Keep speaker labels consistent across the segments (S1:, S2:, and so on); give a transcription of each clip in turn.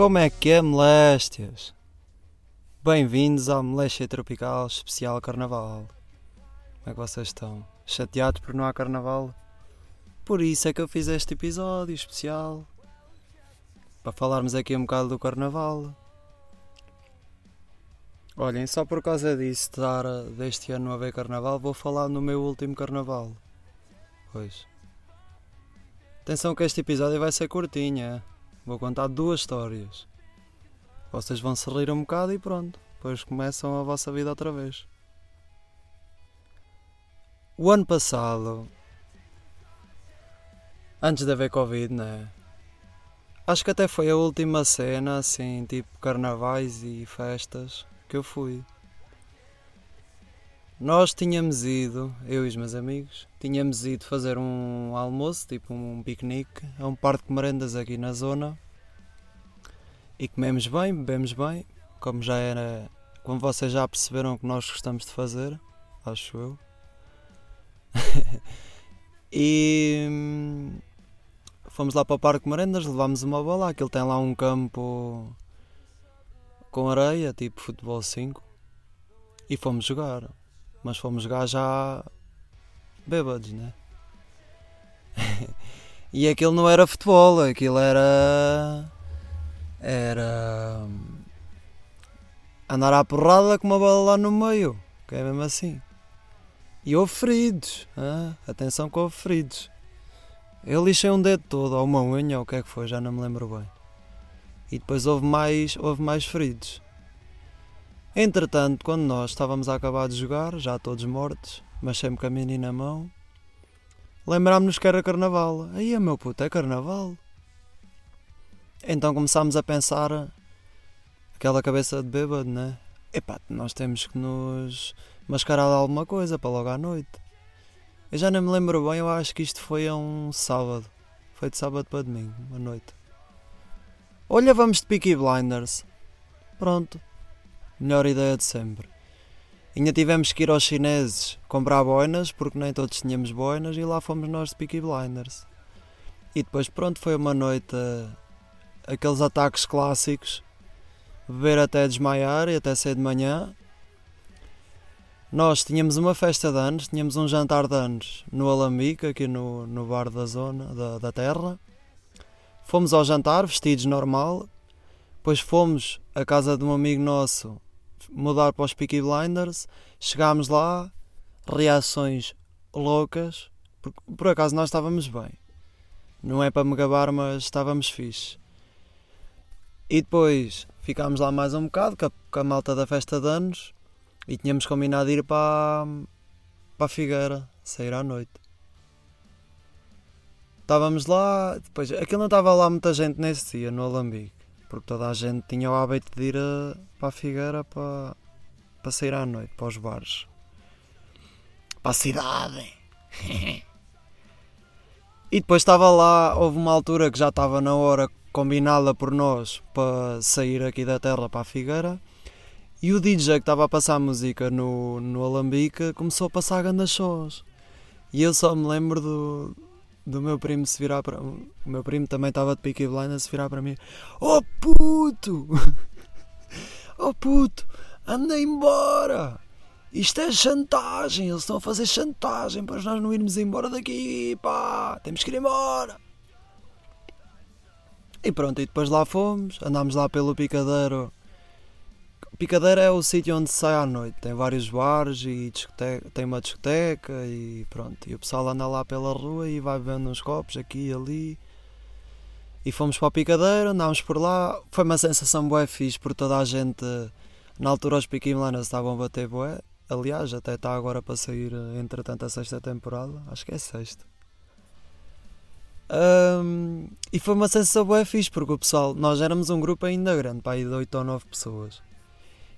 S1: Como é que é, moléstias? Bem-vindos ao Moléstia Tropical Especial Carnaval. Como é que vocês estão? Chateados por não há carnaval? Por isso é que eu fiz este episódio especial. Para falarmos aqui um bocado do carnaval. Olhem, só por causa disso, estar deste ano a ver carnaval, vou falar no meu último carnaval. Pois. Atenção que este episódio vai ser curtinho, é? Vou contar duas histórias. Vocês vão se rir um bocado e pronto. Depois começam a vossa vida outra vez. O ano passado, antes de haver Covid, né? Acho que até foi a última cena, assim, tipo carnavais e festas, que eu fui. Nós tínhamos ido, eu e os meus amigos, tínhamos ido fazer um almoço, tipo um piquenique, a um parque de merendas aqui na zona. E comemos bem, bebemos bem, como já era, como vocês já perceberam que nós gostamos de fazer, acho eu. e hum, fomos lá para o Parque Merendas, levámos uma bola, aquilo tem lá um campo com areia, tipo futebol 5, e fomos jogar mas fomos jogar já bêbados, né? e aquilo não era futebol, aquilo era. Era. Andar à porrada com uma bola lá no meio, que é mesmo assim. E houve feridos, hein? atenção que houve feridos. Eu lixei um dedo todo, ou uma unha, ou o que é que foi, já não me lembro bem. E depois houve mais, houve mais feridos. Entretanto, quando nós estávamos a acabar de jogar, já todos mortos, mas sempre com a menina na mão, lembrámos-nos que era carnaval. Aí, meu puto, é carnaval. Então começámos a pensar aquela cabeça de bêbado, né? Epá, nós temos que nos mascarar de alguma coisa para logo à noite. Eu já não me lembro bem, eu acho que isto foi um sábado. Foi de sábado para domingo, à noite. Olha, vamos de Peaky Blinders. Pronto. Melhor ideia de sempre. Ainda tivemos que ir aos chineses comprar boinas, porque nem todos tínhamos boinas, e lá fomos nós de Peaky Blinders. E depois, pronto, foi uma noite. aqueles ataques clássicos. Beber até desmaiar e até ser de manhã. Nós tínhamos uma festa de anos, tínhamos um jantar de anos no Alambique, aqui no, no bar da zona, da, da terra. Fomos ao jantar, vestidos normal. Depois fomos à casa de um amigo nosso mudar para os Peaky Blinders. Chegámos lá, reações loucas. Por, por acaso nós estávamos bem. Não é para me gabar, mas estávamos fixe. E depois ficámos lá mais um bocado com a, com a malta da festa de anos e tínhamos combinado ir para, para a Figueira, sair à noite. Estávamos lá, depois aquilo não estava lá muita gente nesse dia, no Alambique porque toda a gente tinha o hábito de ir a, para a Figueira para, para sair à noite, para os bares. Para a cidade. e depois estava lá, houve uma altura que já estava na hora combinada por nós para sair aqui da terra para a Figueira. E o DJ que estava a passar música no, no Alambique começou a passar grandes shows. E eu só me lembro do, do meu primo se virar para. O meu primo também estava de Peaky Blinders se virar para mim: Oh puto! Oh puto! Anda embora! Isto é chantagem! Eles estão a fazer chantagem para nós não irmos embora daqui! Pá! Temos que ir embora! E pronto, e depois lá fomos, andámos lá pelo picadeiro Picadeira é o sítio onde se sai à noite. Tem vários bares e tem uma discoteca e pronto. E o pessoal anda lá pela rua e vai bebendo uns copos aqui e ali. E fomos para a Picadeira, andámos por lá. Foi uma sensação bué fixe por toda a gente. Na altura os Piquimlanas estavam a bater bué. Aliás, até está agora para sair entretanto a sexta temporada. Acho que é sexta. Um, e foi uma sensação bué fixe porque o pessoal, nós éramos um grupo ainda grande, para aí de 8 ou 9 pessoas.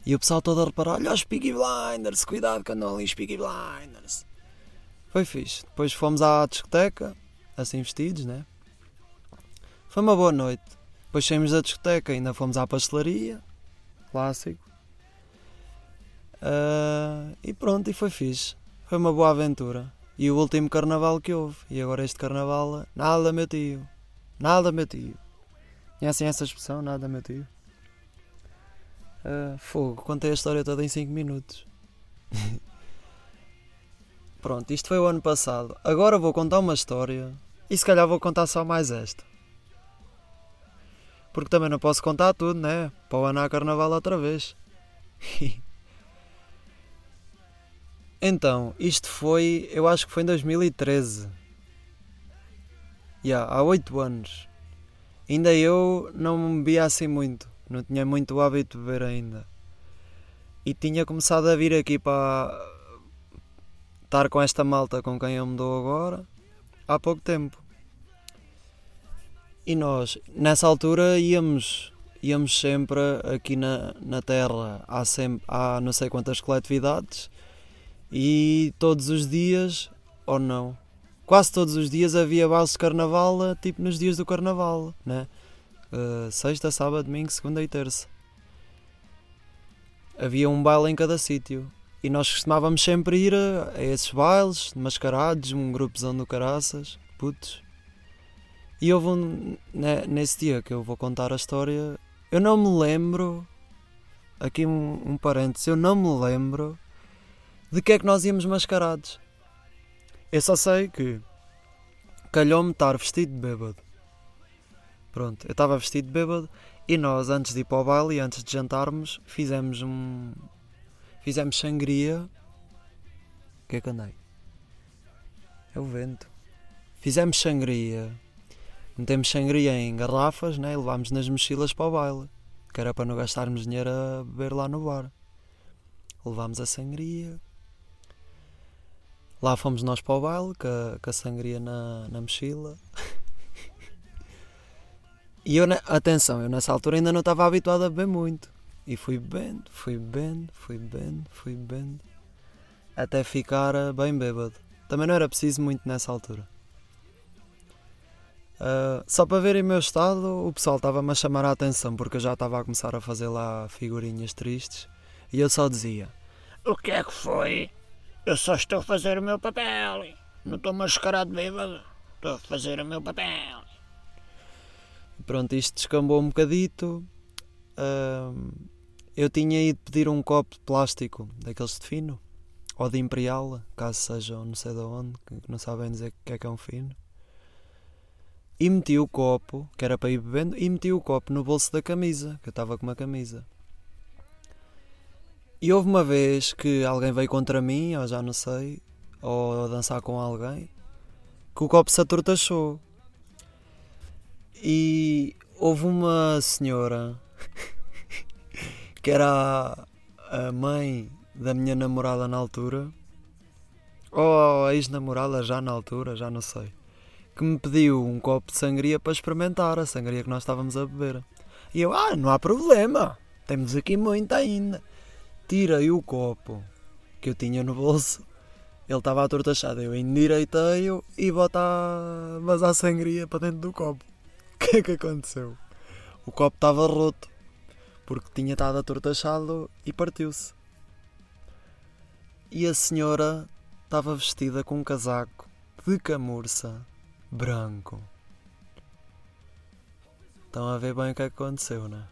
S1: E o pessoal todo a reparar: olha os Peaky Blinders, cuidado que andam ali os Peaky Blinders. Foi fixe. Depois fomos à discoteca, assim vestidos, né? Foi uma boa noite. Depois saímos da discoteca, ainda fomos à pastelaria, clássico. Uh, e pronto, e foi fixe. Foi uma boa aventura. E o último carnaval que houve. E agora este carnaval, nada meu tio. Nada meu tio. Conhecem essa expressão? Nada, meu tio? Uh, fogo, contei a história toda em 5 minutos. Pronto, isto foi o ano passado. Agora vou contar uma história e se calhar vou contar só mais esta. Porque também não posso contar tudo, né? Para o ano há carnaval outra vez. então, isto foi, eu acho que foi em 2013. Yeah, há 8 anos. Ainda eu não me bebia assim muito. Não tinha muito hábito de beber ainda. E tinha começado a vir aqui para estar com esta malta com quem eu me dou agora há pouco tempo. E nós, nessa altura, íamos, íamos sempre aqui na, na Terra. Há, sempre, há não sei quantas coletividades e todos os dias, ou não, quase todos os dias havia baile de carnaval, tipo nos dias do carnaval, né? Uh, sexta, sábado, domingo, segunda e terça. Havia um baile em cada sítio. E nós costumávamos sempre ir a, a esses bailes, mascarados, um grupozão do caraças, putos. E houve um. Né, nesse dia que eu vou contar a história, eu não me lembro. Aqui um, um parênteses, eu não me lembro de que é que nós íamos mascarados. Eu só sei que calhou-me estar vestido de bêbado. Pronto, eu estava vestido de bêbado e nós, antes de ir para o baile e antes de jantarmos, fizemos um. Fizemos sangria. O que é que andei? É o vento. Fizemos sangria metemos sangria em garrafas né, e levámos nas mochilas para o baile, que era para não gastarmos dinheiro a beber lá no bar. Levámos a sangria. Lá fomos nós para o baile, com a, com a sangria na, na mochila. e eu, atenção, eu nessa altura ainda não estava habituado a beber muito. E fui bebendo, fui bebendo, fui bebendo, fui bebendo. Até ficar bem bêbado. Também não era preciso muito nessa altura. Uh, só para verem o meu estado, o pessoal estava-me a chamar a atenção porque eu já estava a começar a fazer lá figurinhas tristes e eu só dizia:
S2: O que é que foi? Eu só estou a fazer o meu papel. Não estou mascarado bêbado. Estou a fazer o meu papel.
S1: Pronto, isto descambou um bocadito. Uh, eu tinha ido pedir um copo de plástico daqueles de fino ou de imperial, caso sejam não sei de onde, que não sabem dizer o que é que é um fino e meti o copo, que era para ir bebendo, e meti o copo no bolso da camisa, que eu estava com uma camisa. E houve uma vez que alguém veio contra mim, ou já não sei, ou a dançar com alguém, que o copo se atortachou. E houve uma senhora que era a mãe da minha namorada na altura, ou a ex-namorada já na altura, já não sei que me pediu um copo de sangria para experimentar, a sangria que nós estávamos a beber. E eu, ah, não há problema, temos aqui muita ainda. Tirei o copo que eu tinha no bolso, ele estava atortachado, eu endireitei-o e bota a vazar sangria para dentro do copo. Que é que aconteceu? O copo estava roto, porque tinha estado atortachado e partiu-se. E a senhora estava vestida com um casaco de camurça branco. Estão a ver bem o que aconteceu, não é?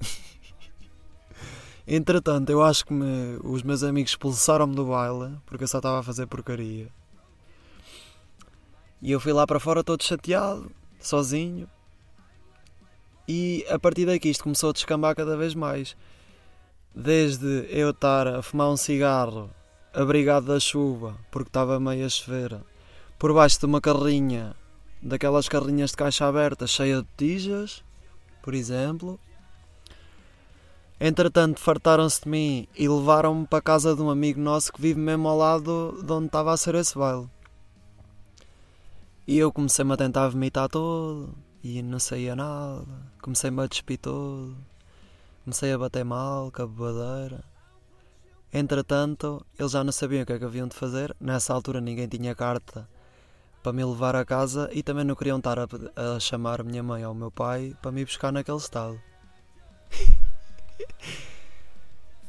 S1: Entretanto, eu acho que me, os meus amigos expulsaram-me do baile porque eu só estava a fazer porcaria. E eu fui lá para fora todo chateado, sozinho. E a partir daqui isto começou a descambar cada vez mais. Desde eu estar a fumar um cigarro abrigado da chuva porque estava meio a chover por baixo de uma carrinha, daquelas carrinhas de caixa aberta cheia de tijas, por exemplo. Entretanto, fartaram-se de mim e levaram-me para a casa de um amigo nosso que vive mesmo ao lado de onde estava a ser esse baile. E eu comecei-me a tentar vomitar todo e não saía nada. Comecei-me a despir todo. Comecei a bater mal com a bebadeira. Entretanto, eles já não sabiam o que é que haviam de fazer. Nessa altura ninguém tinha carta para me levar a casa e também não queriam estar a, a chamar a minha mãe ou o meu pai para me buscar naquele estado.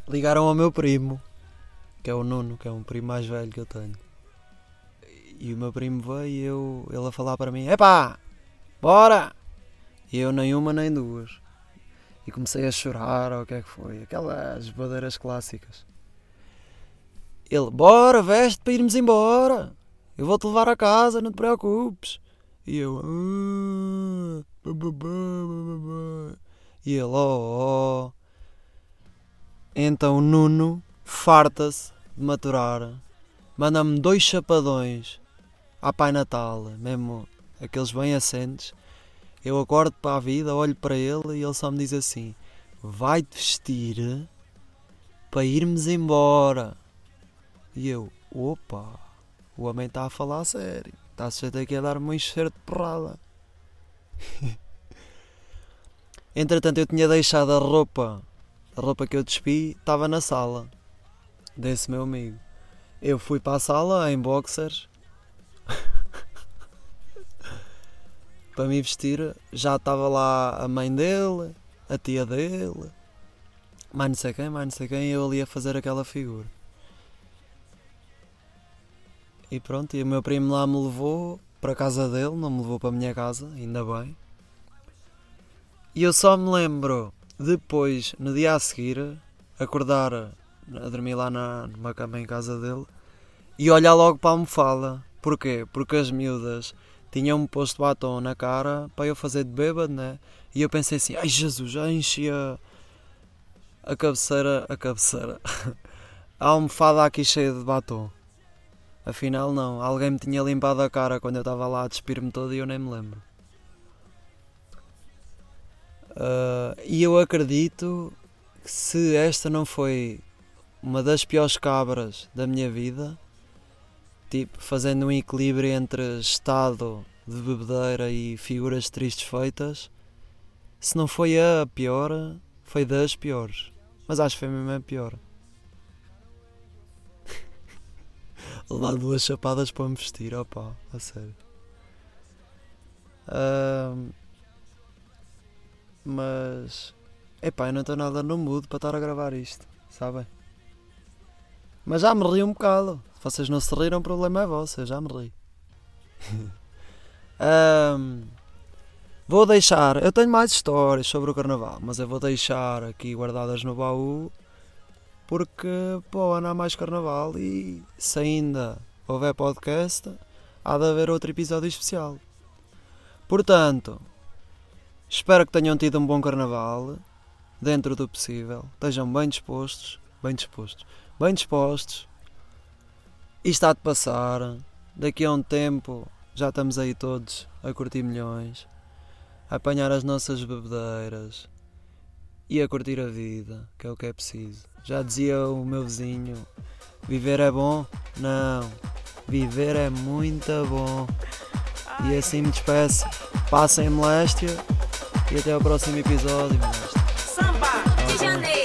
S1: Ligaram ao meu primo, que é o Nuno, que é um primo mais velho que eu tenho. E o meu primo veio e eu, ele a falar para mim: Epá, bora! E eu nem uma nem duas. E comecei a chorar, ou o que é que foi? Aquelas badeiras clássicas. Ele, bora, veste para irmos embora. Eu vou-te levar a casa, não te preocupes. E eu, ah, e ele, oh, oh. Então Nuno farta-se de maturar, manda-me dois chapadões à Pai Natal, mesmo aqueles bem assentes. Eu acordo para a vida, olho para ele e ele só me diz assim: Vai-te vestir para irmos embora. E eu, opa, o homem está a falar a sério. Está sujeito aqui a dar-me um enxerto de porrada. Entretanto, eu tinha deixado a roupa, a roupa que eu despi, estava na sala desse meu amigo. Eu fui para a sala em boxers para me vestir. Já estava lá a mãe dele, a tia dele, mais não sei quem, mais não sei quem, eu ali a fazer aquela figura. E pronto, e o meu primo lá me levou para a casa dele, não me levou para a minha casa, ainda bem. E eu só me lembro depois, no dia a seguir, acordar a dormir lá na, numa cama em casa dele e olhar logo para a almofada. Porquê? Porque as miúdas tinham-me posto batom na cara para eu fazer de bêbado, né? E eu pensei assim, ai Jesus, já enchia a cabeceira, a cabeceira, a almofada aqui cheia de batom. Afinal, não. Alguém me tinha limpado a cara quando eu estava lá a despir-me todo e eu nem me lembro. Uh, e eu acredito que se esta não foi uma das piores cabras da minha vida, tipo, fazendo um equilíbrio entre estado de bebedeira e figuras tristes feitas, se não foi a pior, foi das piores. Mas acho que foi mesmo a pior. levar duas chapadas para me vestir, opá, a sério. Mas, epá, eu não estou nada no mood para estar a gravar isto, sabem? Mas já me ri um bocado. Vocês não se riram, o problema é vosso, eu já me ri. um, vou deixar, eu tenho mais histórias sobre o carnaval, mas eu vou deixar aqui guardadas no baú porque pô, não há mais carnaval e se ainda houver podcast, há de haver outro episódio especial. Portanto, espero que tenham tido um bom carnaval, dentro do possível, estejam bem dispostos, bem dispostos, bem dispostos. E está de passar, daqui a um tempo já estamos aí todos a curtir milhões, a apanhar as nossas bebedeiras e a curtir a vida, que é o que é preciso. Já dizia o meu vizinho: viver é bom? Não, viver é muito bom. E assim me despeço. Passem moléstia e até o próximo episódio.
S3: Samba de Janeiro.